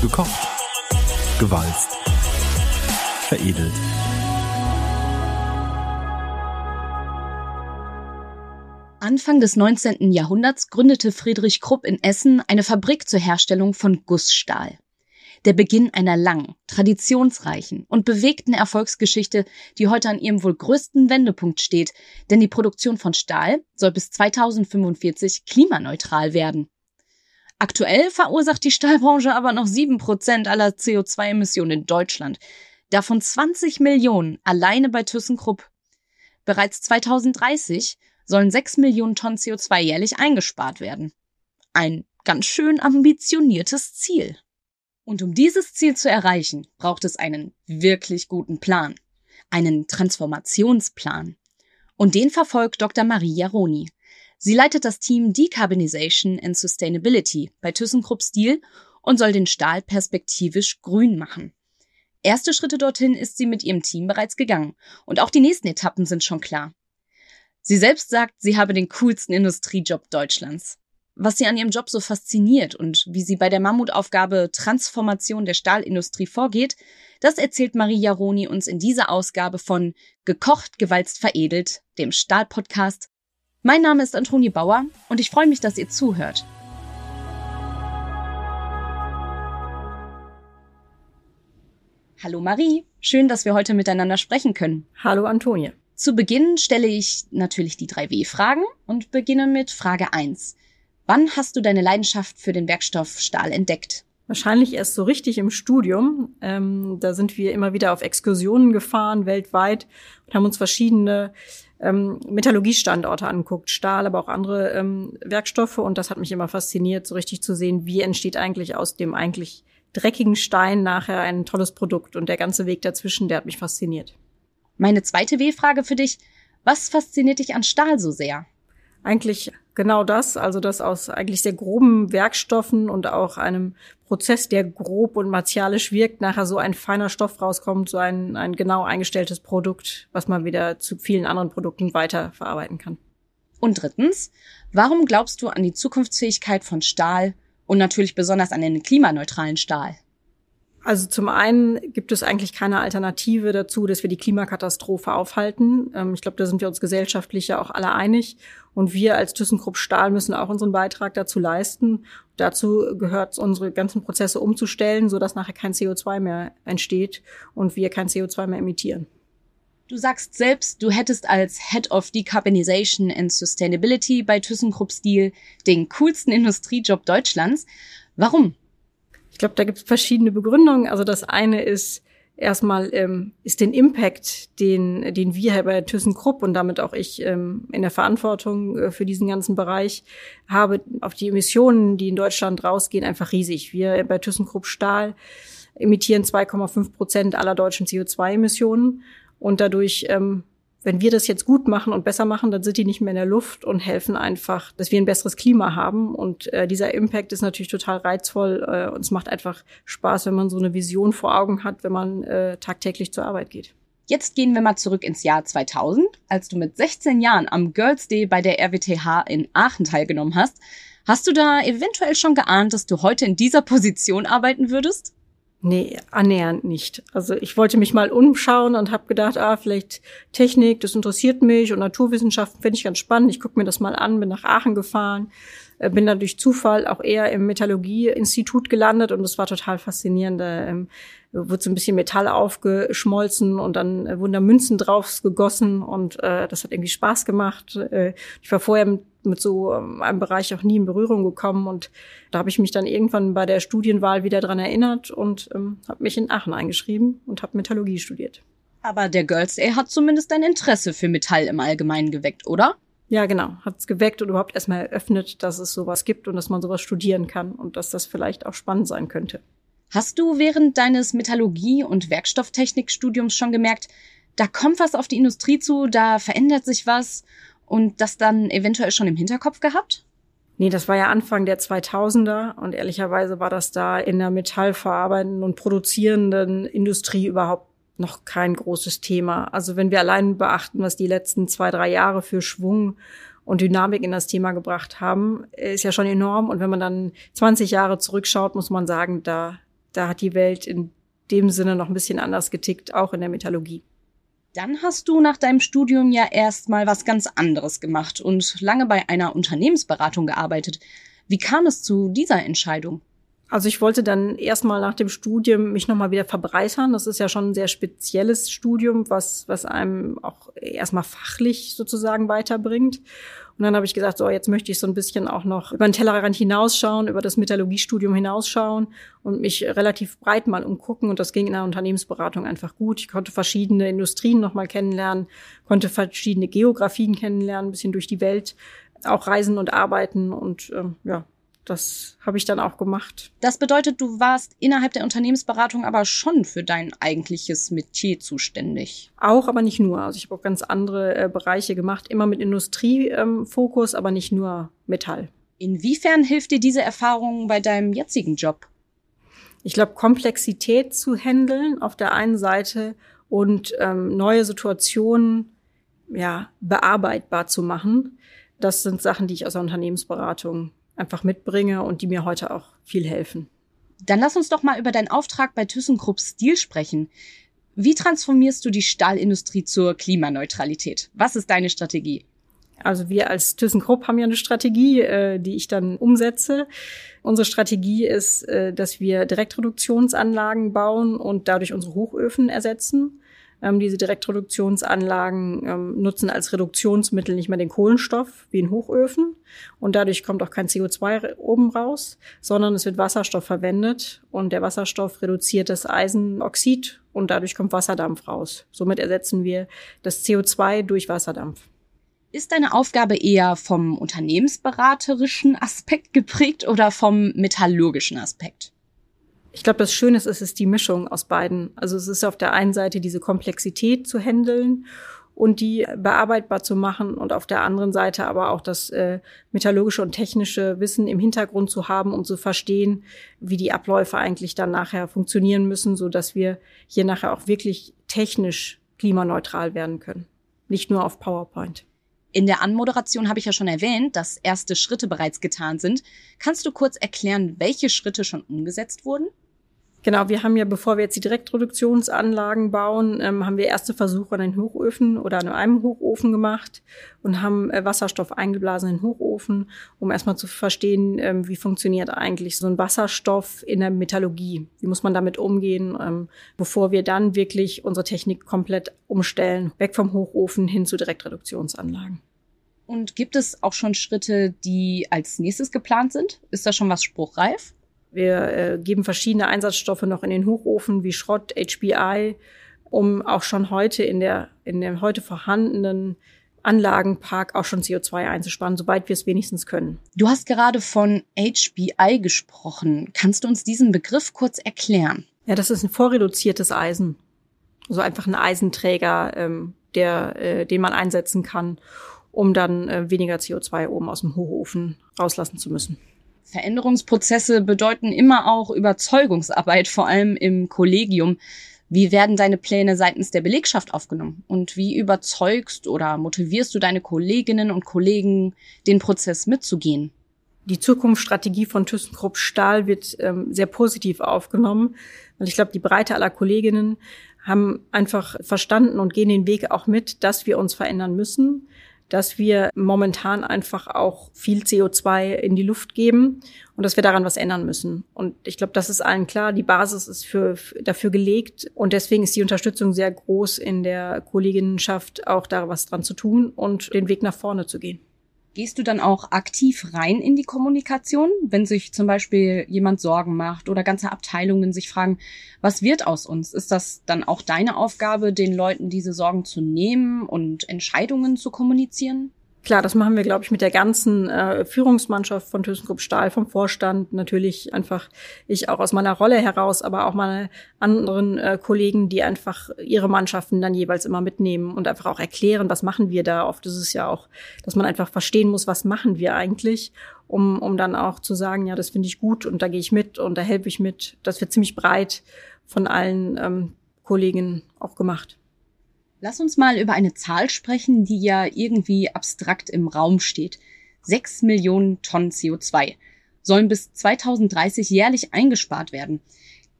Gekocht. Gewalzt. Veredelt. Anfang des 19. Jahrhunderts gründete Friedrich Krupp in Essen eine Fabrik zur Herstellung von Gussstahl. Der Beginn einer langen, traditionsreichen und bewegten Erfolgsgeschichte, die heute an ihrem wohl größten Wendepunkt steht, denn die Produktion von Stahl soll bis 2045 klimaneutral werden. Aktuell verursacht die Stahlbranche aber noch sieben Prozent aller CO2-Emissionen in Deutschland. Davon 20 Millionen alleine bei ThyssenKrupp. Bereits 2030 sollen sechs Millionen Tonnen CO2 jährlich eingespart werden. Ein ganz schön ambitioniertes Ziel. Und um dieses Ziel zu erreichen, braucht es einen wirklich guten Plan. Einen Transformationsplan. Und den verfolgt Dr. Marie Jaroni. Sie leitet das Team Decarbonization and Sustainability bei ThyssenKrupp Steel und soll den Stahl perspektivisch grün machen. Erste Schritte dorthin ist sie mit ihrem Team bereits gegangen und auch die nächsten Etappen sind schon klar. Sie selbst sagt, sie habe den coolsten Industriejob Deutschlands. Was sie an ihrem Job so fasziniert und wie sie bei der Mammutaufgabe Transformation der Stahlindustrie vorgeht, das erzählt Marie Jaroni uns in dieser Ausgabe von Gekocht, gewalzt, veredelt, dem Stahlpodcast mein Name ist Antonie Bauer und ich freue mich, dass ihr zuhört. Hallo Marie, schön, dass wir heute miteinander sprechen können. Hallo Antonie. Zu Beginn stelle ich natürlich die drei W-Fragen und beginne mit Frage 1. Wann hast du deine Leidenschaft für den Werkstoff Stahl entdeckt? Wahrscheinlich erst so richtig im Studium. Ähm, da sind wir immer wieder auf Exkursionen gefahren, weltweit, und haben uns verschiedene ähm, Metallurgiestandorte anguckt, Stahl, aber auch andere ähm, Werkstoffe. Und das hat mich immer fasziniert, so richtig zu sehen, wie entsteht eigentlich aus dem eigentlich dreckigen Stein nachher ein tolles Produkt. Und der ganze Weg dazwischen, der hat mich fasziniert. Meine zweite W-Frage für dich. Was fasziniert dich an Stahl so sehr? Eigentlich genau das, also dass aus eigentlich sehr groben Werkstoffen und auch einem Prozess, der grob und martialisch wirkt, nachher so ein feiner Stoff rauskommt, so ein, ein genau eingestelltes Produkt, was man wieder zu vielen anderen Produkten weiterverarbeiten kann. Und drittens, warum glaubst du an die Zukunftsfähigkeit von Stahl und natürlich besonders an den klimaneutralen Stahl? Also zum einen gibt es eigentlich keine Alternative dazu, dass wir die Klimakatastrophe aufhalten. Ähm, ich glaube, da sind wir uns gesellschaftlich ja auch alle einig. Und wir als ThyssenKrupp Stahl müssen auch unseren Beitrag dazu leisten. Dazu gehört es, unsere ganzen Prozesse umzustellen, sodass nachher kein CO2 mehr entsteht und wir kein CO2 mehr emittieren. Du sagst selbst, du hättest als Head of Decarbonization and Sustainability bei ThyssenKrupp Steel den coolsten Industriejob Deutschlands. Warum? Ich glaube, da gibt es verschiedene Begründungen. Also das eine ist erstmal ähm, ist den Impact, den den wir bei ThyssenKrupp und damit auch ich ähm, in der Verantwortung äh, für diesen ganzen Bereich habe auf die Emissionen, die in Deutschland rausgehen, einfach riesig. Wir bei ThyssenKrupp Stahl emittieren 2,5 Prozent aller deutschen CO2-Emissionen und dadurch ähm, wenn wir das jetzt gut machen und besser machen, dann sind die nicht mehr in der Luft und helfen einfach, dass wir ein besseres Klima haben. Und äh, dieser Impact ist natürlich total reizvoll äh, und es macht einfach Spaß, wenn man so eine Vision vor Augen hat, wenn man äh, tagtäglich zur Arbeit geht. Jetzt gehen wir mal zurück ins Jahr 2000, als du mit 16 Jahren am Girls Day bei der RWTH in Aachen teilgenommen hast. Hast du da eventuell schon geahnt, dass du heute in dieser Position arbeiten würdest? Nee, annähernd nicht. Also ich wollte mich mal umschauen und habe gedacht, ah, vielleicht Technik, das interessiert mich und Naturwissenschaften finde ich ganz spannend. Ich gucke mir das mal an, bin nach Aachen gefahren, äh, bin dann durch Zufall auch eher im Metallurgieinstitut gelandet und das war total faszinierend. Wurde so ein bisschen Metall aufgeschmolzen und dann äh, wurden da Münzen drauf gegossen und äh, das hat irgendwie Spaß gemacht. Äh, ich war vorher mit so ähm, einem Bereich auch nie in Berührung gekommen. Und da habe ich mich dann irgendwann bei der Studienwahl wieder dran erinnert und ähm, habe mich in Aachen eingeschrieben und habe Metallurgie studiert. Aber der Girls Day hat zumindest ein Interesse für Metall im Allgemeinen geweckt, oder? Ja, genau. Hat es geweckt und überhaupt erstmal eröffnet, dass es sowas gibt und dass man sowas studieren kann und dass das vielleicht auch spannend sein könnte. Hast du während deines Metallurgie- und Werkstofftechnikstudiums schon gemerkt, da kommt was auf die Industrie zu, da verändert sich was und das dann eventuell schon im Hinterkopf gehabt? Nee, das war ja Anfang der 2000er und ehrlicherweise war das da in der metallverarbeitenden und produzierenden Industrie überhaupt noch kein großes Thema. Also wenn wir allein beachten, was die letzten zwei, drei Jahre für Schwung und Dynamik in das Thema gebracht haben, ist ja schon enorm. Und wenn man dann 20 Jahre zurückschaut, muss man sagen, da da hat die Welt in dem Sinne noch ein bisschen anders getickt, auch in der Metallurgie. Dann hast du nach deinem Studium ja erstmal was ganz anderes gemacht und lange bei einer Unternehmensberatung gearbeitet. Wie kam es zu dieser Entscheidung? Also ich wollte dann erstmal nach dem Studium mich nochmal wieder verbreitern. Das ist ja schon ein sehr spezielles Studium, was, was einem auch erstmal fachlich sozusagen weiterbringt. Und dann habe ich gesagt, so jetzt möchte ich so ein bisschen auch noch über den Tellerrand hinausschauen, über das Metallurgiestudium hinausschauen und mich relativ breit mal umgucken. Und das ging in der Unternehmensberatung einfach gut. Ich konnte verschiedene Industrien nochmal kennenlernen, konnte verschiedene Geografien kennenlernen, ein bisschen durch die Welt auch reisen und arbeiten. Und ähm, ja, das habe ich dann auch gemacht. Das bedeutet, du warst innerhalb der Unternehmensberatung aber schon für dein eigentliches Metier zuständig. Auch, aber nicht nur. Also ich habe auch ganz andere äh, Bereiche gemacht, immer mit Industriefokus, ähm, aber nicht nur Metall. Inwiefern hilft dir diese Erfahrung bei deinem jetzigen Job? Ich glaube, Komplexität zu handeln auf der einen Seite und ähm, neue Situationen ja bearbeitbar zu machen. Das sind Sachen, die ich aus der Unternehmensberatung einfach mitbringe und die mir heute auch viel helfen. Dann lass uns doch mal über deinen Auftrag bei ThyssenKrupp Stil sprechen. Wie transformierst du die Stahlindustrie zur Klimaneutralität? Was ist deine Strategie? Also wir als ThyssenKrupp haben ja eine Strategie, äh, die ich dann umsetze. Unsere Strategie ist, äh, dass wir Direktreduktionsanlagen bauen und dadurch unsere Hochöfen ersetzen. Ähm, diese Direktreduktionsanlagen ähm, nutzen als Reduktionsmittel nicht mehr den Kohlenstoff wie in Hochöfen und dadurch kommt auch kein CO2 oben raus, sondern es wird Wasserstoff verwendet und der Wasserstoff reduziert das Eisenoxid und dadurch kommt Wasserdampf raus. Somit ersetzen wir das CO2 durch Wasserdampf. Ist deine Aufgabe eher vom unternehmensberaterischen Aspekt geprägt oder vom metallurgischen Aspekt? Ich glaube, das Schöne ist, es ist die Mischung aus beiden. Also es ist auf der einen Seite diese Komplexität zu handeln und die bearbeitbar zu machen und auf der anderen Seite aber auch das äh, metallurgische und technische Wissen im Hintergrund zu haben, um zu verstehen, wie die Abläufe eigentlich dann nachher funktionieren müssen, so dass wir hier nachher auch wirklich technisch klimaneutral werden können, nicht nur auf PowerPoint. In der Anmoderation habe ich ja schon erwähnt, dass erste Schritte bereits getan sind. Kannst du kurz erklären, welche Schritte schon umgesetzt wurden? Genau, wir haben ja, bevor wir jetzt die Direktproduktionsanlagen bauen, ähm, haben wir erste Versuche an den Hochöfen oder an einem Hochofen gemacht und haben äh, Wasserstoff eingeblasen in den Hochofen, um erstmal zu verstehen, ähm, wie funktioniert eigentlich so ein Wasserstoff in der Metallurgie. Wie muss man damit umgehen, ähm, bevor wir dann wirklich unsere Technik komplett umstellen, weg vom Hochofen hin zu Direktreduktionsanlagen. Und gibt es auch schon Schritte, die als nächstes geplant sind? Ist da schon was spruchreif? Wir äh, geben verschiedene Einsatzstoffe noch in den Hochofen wie Schrott, HBI, um auch schon heute in der, in dem heute vorhandenen Anlagenpark auch schon CO2 einzusparen, soweit wir es wenigstens können. Du hast gerade von HBI gesprochen. Kannst du uns diesen Begriff kurz erklären? Ja, das ist ein vorreduziertes Eisen. Also einfach ein Eisenträger, ähm, der, äh, den man einsetzen kann, um dann äh, weniger CO2 oben aus dem Hochofen rauslassen zu müssen. Veränderungsprozesse bedeuten immer auch Überzeugungsarbeit, vor allem im Kollegium. Wie werden deine Pläne seitens der Belegschaft aufgenommen? Und wie überzeugst oder motivierst du deine Kolleginnen und Kollegen, den Prozess mitzugehen? Die Zukunftsstrategie von ThyssenKrupp Stahl wird ähm, sehr positiv aufgenommen, weil ich glaube, die Breite aller Kolleginnen haben einfach verstanden und gehen den Weg auch mit, dass wir uns verändern müssen, dass wir momentan einfach auch viel CO2 in die Luft geben und dass wir daran was ändern müssen. Und ich glaube, das ist allen klar. Die Basis ist für, dafür gelegt und deswegen ist die Unterstützung sehr groß in der Kolleginnenschaft, auch da was dran zu tun und den Weg nach vorne zu gehen. Gehst du dann auch aktiv rein in die Kommunikation, wenn sich zum Beispiel jemand Sorgen macht oder ganze Abteilungen sich fragen, was wird aus uns? Ist das dann auch deine Aufgabe, den Leuten diese Sorgen zu nehmen und Entscheidungen zu kommunizieren? Klar, das machen wir, glaube ich, mit der ganzen äh, Führungsmannschaft von ThyssenKrupp Stahl, vom Vorstand, natürlich einfach ich auch aus meiner Rolle heraus, aber auch meine anderen äh, Kollegen, die einfach ihre Mannschaften dann jeweils immer mitnehmen und einfach auch erklären, was machen wir da. Oft ist es ja auch, dass man einfach verstehen muss, was machen wir eigentlich, um, um dann auch zu sagen, ja, das finde ich gut und da gehe ich mit und da helfe ich mit. Das wird ziemlich breit von allen ähm, Kollegen auch gemacht. Lass uns mal über eine Zahl sprechen, die ja irgendwie abstrakt im Raum steht. Sechs Millionen Tonnen CO2 sollen bis 2030 jährlich eingespart werden.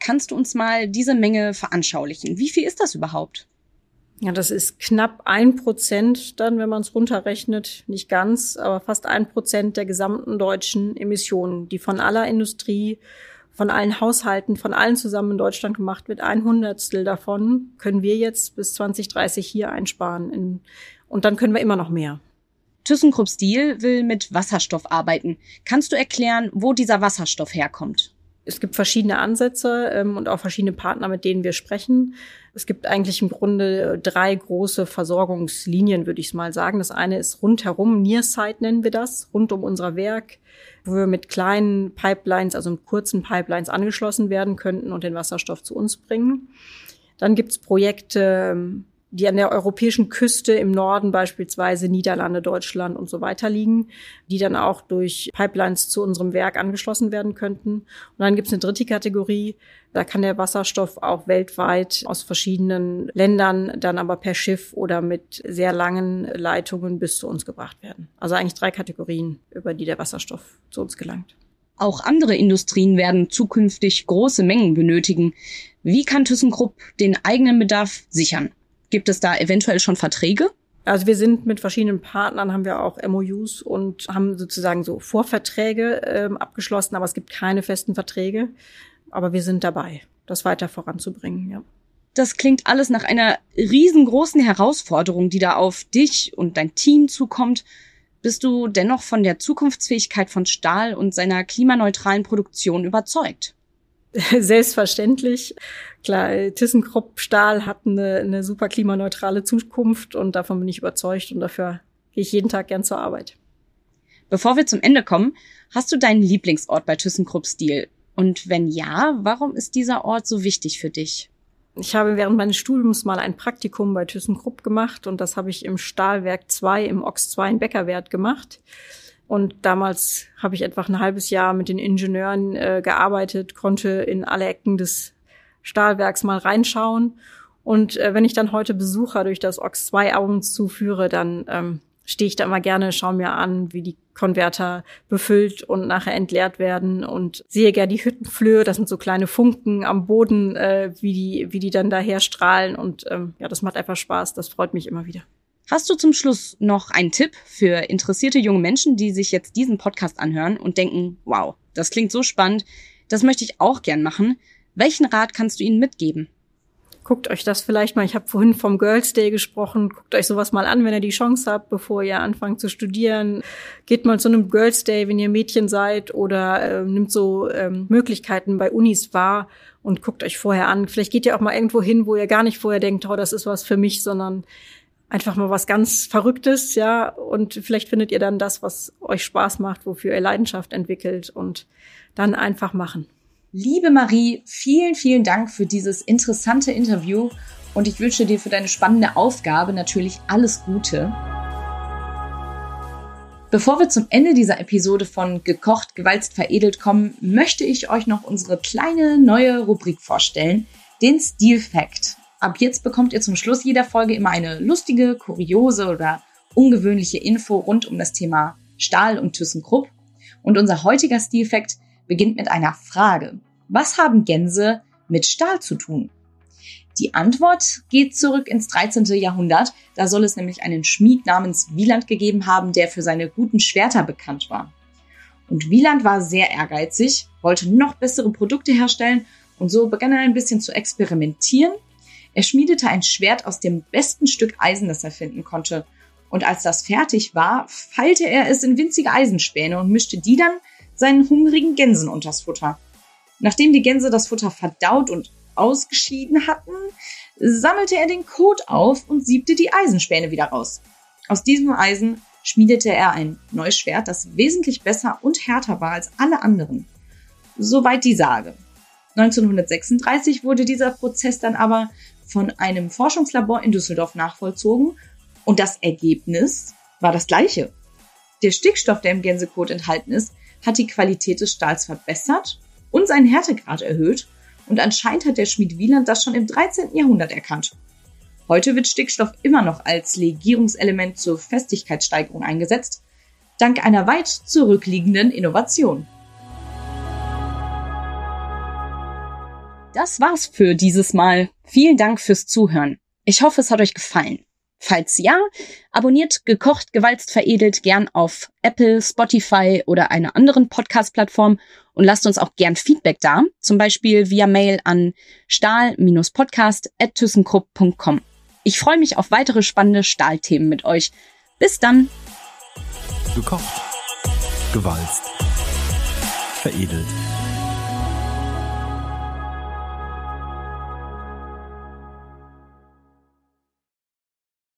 Kannst du uns mal diese Menge veranschaulichen? Wie viel ist das überhaupt? Ja, das ist knapp ein Prozent dann, wenn man es runterrechnet. Nicht ganz, aber fast ein Prozent der gesamten deutschen Emissionen, die von aller Industrie, von allen Haushalten, von allen zusammen in Deutschland gemacht wird. Ein Hundertstel davon können wir jetzt bis 2030 hier einsparen. und dann können wir immer noch mehr. ThyssenKrupp Steel will mit Wasserstoff arbeiten. Kannst du erklären, wo dieser Wasserstoff herkommt? Es gibt verschiedene Ansätze ähm, und auch verschiedene Partner, mit denen wir sprechen. Es gibt eigentlich im Grunde drei große Versorgungslinien, würde ich mal sagen. Das eine ist rundherum, Nearside nennen wir das, rund um unser Werk, wo wir mit kleinen Pipelines, also mit kurzen Pipelines angeschlossen werden könnten und den Wasserstoff zu uns bringen. Dann gibt's Projekte ähm, die an der europäischen Küste im Norden beispielsweise Niederlande, Deutschland und so weiter liegen, die dann auch durch Pipelines zu unserem Werk angeschlossen werden könnten. Und dann gibt es eine dritte Kategorie, da kann der Wasserstoff auch weltweit aus verschiedenen Ländern dann aber per Schiff oder mit sehr langen Leitungen bis zu uns gebracht werden. Also eigentlich drei Kategorien, über die der Wasserstoff zu uns gelangt. Auch andere Industrien werden zukünftig große Mengen benötigen. Wie kann ThyssenKrupp den eigenen Bedarf sichern? Gibt es da eventuell schon Verträge? Also wir sind mit verschiedenen Partnern, haben wir auch MOUs und haben sozusagen so Vorverträge ähm, abgeschlossen, aber es gibt keine festen Verträge. Aber wir sind dabei, das weiter voranzubringen, ja. Das klingt alles nach einer riesengroßen Herausforderung, die da auf dich und dein Team zukommt. Bist du dennoch von der Zukunftsfähigkeit von Stahl und seiner klimaneutralen Produktion überzeugt? Selbstverständlich. Klar, ThyssenKrupp Stahl hat eine, eine super klimaneutrale Zukunft und davon bin ich überzeugt und dafür gehe ich jeden Tag gern zur Arbeit. Bevor wir zum Ende kommen, hast du deinen Lieblingsort bei ThyssenKrupp Stil? Und wenn ja, warum ist dieser Ort so wichtig für dich? Ich habe während meines Studiums mal ein Praktikum bei ThyssenKrupp gemacht und das habe ich im Stahlwerk 2 im Ox 2 in Beckerwert gemacht. Und damals habe ich etwa ein halbes Jahr mit den Ingenieuren äh, gearbeitet, konnte in alle Ecken des Stahlwerks mal reinschauen. Und äh, wenn ich dann heute Besucher durch das Ox 2 abends zuführe, dann ähm, stehe ich da immer gerne, schaue mir an, wie die Konverter befüllt und nachher entleert werden und sehe gerne die Hüttenflöhe, das sind so kleine Funken am Boden, äh, wie die wie die dann daher strahlen und ähm, ja, das macht einfach Spaß, das freut mich immer wieder. Hast du zum Schluss noch einen Tipp für interessierte junge Menschen, die sich jetzt diesen Podcast anhören und denken, wow, das klingt so spannend, das möchte ich auch gern machen. Welchen Rat kannst du ihnen mitgeben? Guckt euch das vielleicht mal, ich habe vorhin vom Girls Day gesprochen, guckt euch sowas mal an, wenn ihr die Chance habt, bevor ihr anfangt zu studieren. Geht mal zu einem Girls Day, wenn ihr Mädchen seid oder äh, nimmt so ähm, Möglichkeiten bei Unis wahr und guckt euch vorher an. Vielleicht geht ihr auch mal irgendwo hin, wo ihr gar nicht vorher denkt, oh, das ist was für mich, sondern einfach mal was ganz Verrücktes, ja, und vielleicht findet ihr dann das, was euch Spaß macht, wofür ihr Leidenschaft entwickelt und dann einfach machen. Liebe Marie, vielen, vielen Dank für dieses interessante Interview und ich wünsche dir für deine spannende Aufgabe natürlich alles Gute. Bevor wir zum Ende dieser Episode von Gekocht, Gewalzt, Veredelt kommen, möchte ich euch noch unsere kleine neue Rubrik vorstellen, den Steel Fact. Ab jetzt bekommt ihr zum Schluss jeder Folge immer eine lustige, kuriose oder ungewöhnliche Info rund um das Thema Stahl und ThyssenKrupp. Und unser heutiger Stilfact beginnt mit einer Frage. Was haben Gänse mit Stahl zu tun? Die Antwort geht zurück ins 13. Jahrhundert. Da soll es nämlich einen Schmied namens Wieland gegeben haben, der für seine guten Schwerter bekannt war. Und Wieland war sehr ehrgeizig, wollte noch bessere Produkte herstellen und so begann er ein bisschen zu experimentieren er schmiedete ein Schwert aus dem besten Stück Eisen, das er finden konnte. Und als das fertig war, feilte er es in winzige Eisenspäne und mischte die dann seinen hungrigen Gänsen unters Futter. Nachdem die Gänse das Futter verdaut und ausgeschieden hatten, sammelte er den Kot auf und siebte die Eisenspäne wieder raus. Aus diesem Eisen schmiedete er ein neues Schwert, das wesentlich besser und härter war als alle anderen. Soweit die Sage. 1936 wurde dieser Prozess dann aber von einem Forschungslabor in Düsseldorf nachvollzogen und das Ergebnis war das gleiche. Der Stickstoff, der im Gänsekot enthalten ist, hat die Qualität des Stahls verbessert und seinen Härtegrad erhöht und anscheinend hat der Schmied Wieland das schon im 13. Jahrhundert erkannt. Heute wird Stickstoff immer noch als Legierungselement zur Festigkeitssteigerung eingesetzt, dank einer weit zurückliegenden Innovation. Das war's für dieses Mal. Vielen Dank fürs Zuhören. Ich hoffe, es hat euch gefallen. Falls ja, abonniert gekocht, gewalzt, veredelt gern auf Apple, Spotify oder einer anderen Podcast-Plattform und lasst uns auch gern Feedback da, zum Beispiel via Mail an stahl-podcast.thyssenkrupp.com. Ich freue mich auf weitere spannende Stahlthemen mit euch. Bis dann! Gekocht, gewalzt, veredelt.